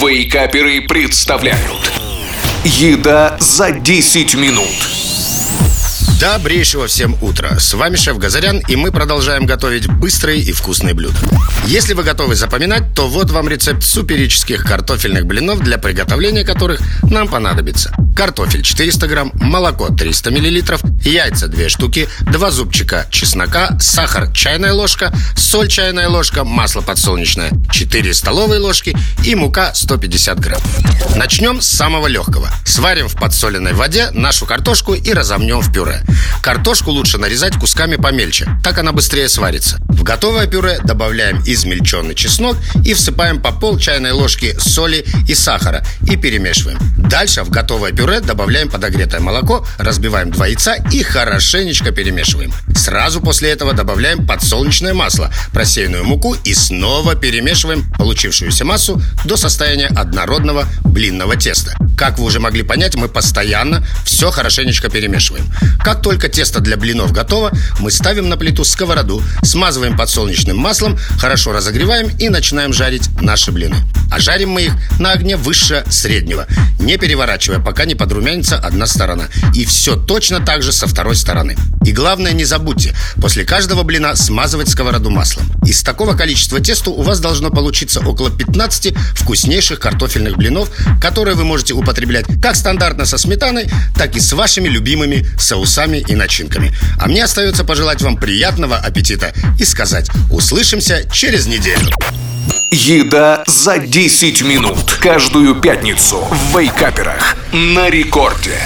Вейкаперы представляют Еда за 10 минут Добрейшего всем утра! С вами шеф Газарян, и мы продолжаем готовить быстрые и вкусные блюда. Если вы готовы запоминать, то вот вам рецепт суперических картофельных блинов, для приготовления которых нам понадобится картофель 400 грамм, молоко 300 миллилитров, яйца 2 штуки, 2 зубчика чеснока, сахар чайная ложка, соль чайная ложка, масло подсолнечное 4 столовые ложки и мука 150 грамм. Начнем с самого легкого. Сварим в подсоленной воде нашу картошку и разомнем в пюре. Картошку лучше нарезать кусками помельче, так она быстрее сварится. В готовое пюре добавляем измельченный чеснок и всыпаем по пол чайной ложки соли и сахара и перемешиваем. Дальше в готовое пюре добавляем подогретое молоко, разбиваем два яйца и хорошенечко перемешиваем. Сразу после этого добавляем подсолнечное масло, просеянную муку и снова перемешиваем получившуюся массу до состояния однородного блинного теста. Как вы уже могли понять, мы постоянно все хорошенечко перемешиваем. Как только тесто для блинов готово, мы ставим на плиту сковороду, смазываем подсолнечным маслом, хорошо разогреваем и начинаем жарить наши блины. А жарим мы их на огне выше среднего, не переворачивая, пока не подрумянится одна сторона. И все точно так же со второй стороны. И главное, не забудьте, после каждого блина смазывать сковороду маслом. Из такого количества теста у вас должно получиться около 15 вкуснейших картофельных блинов, которые вы можете употреблять как стандартно со сметаной, так и с вашими любимыми соусами и начинками. А мне остается пожелать вам приятного аппетита и сказать «Услышимся через неделю». Еда за 10 минут. Каждую пятницу в Вейкаперах. На рекорде.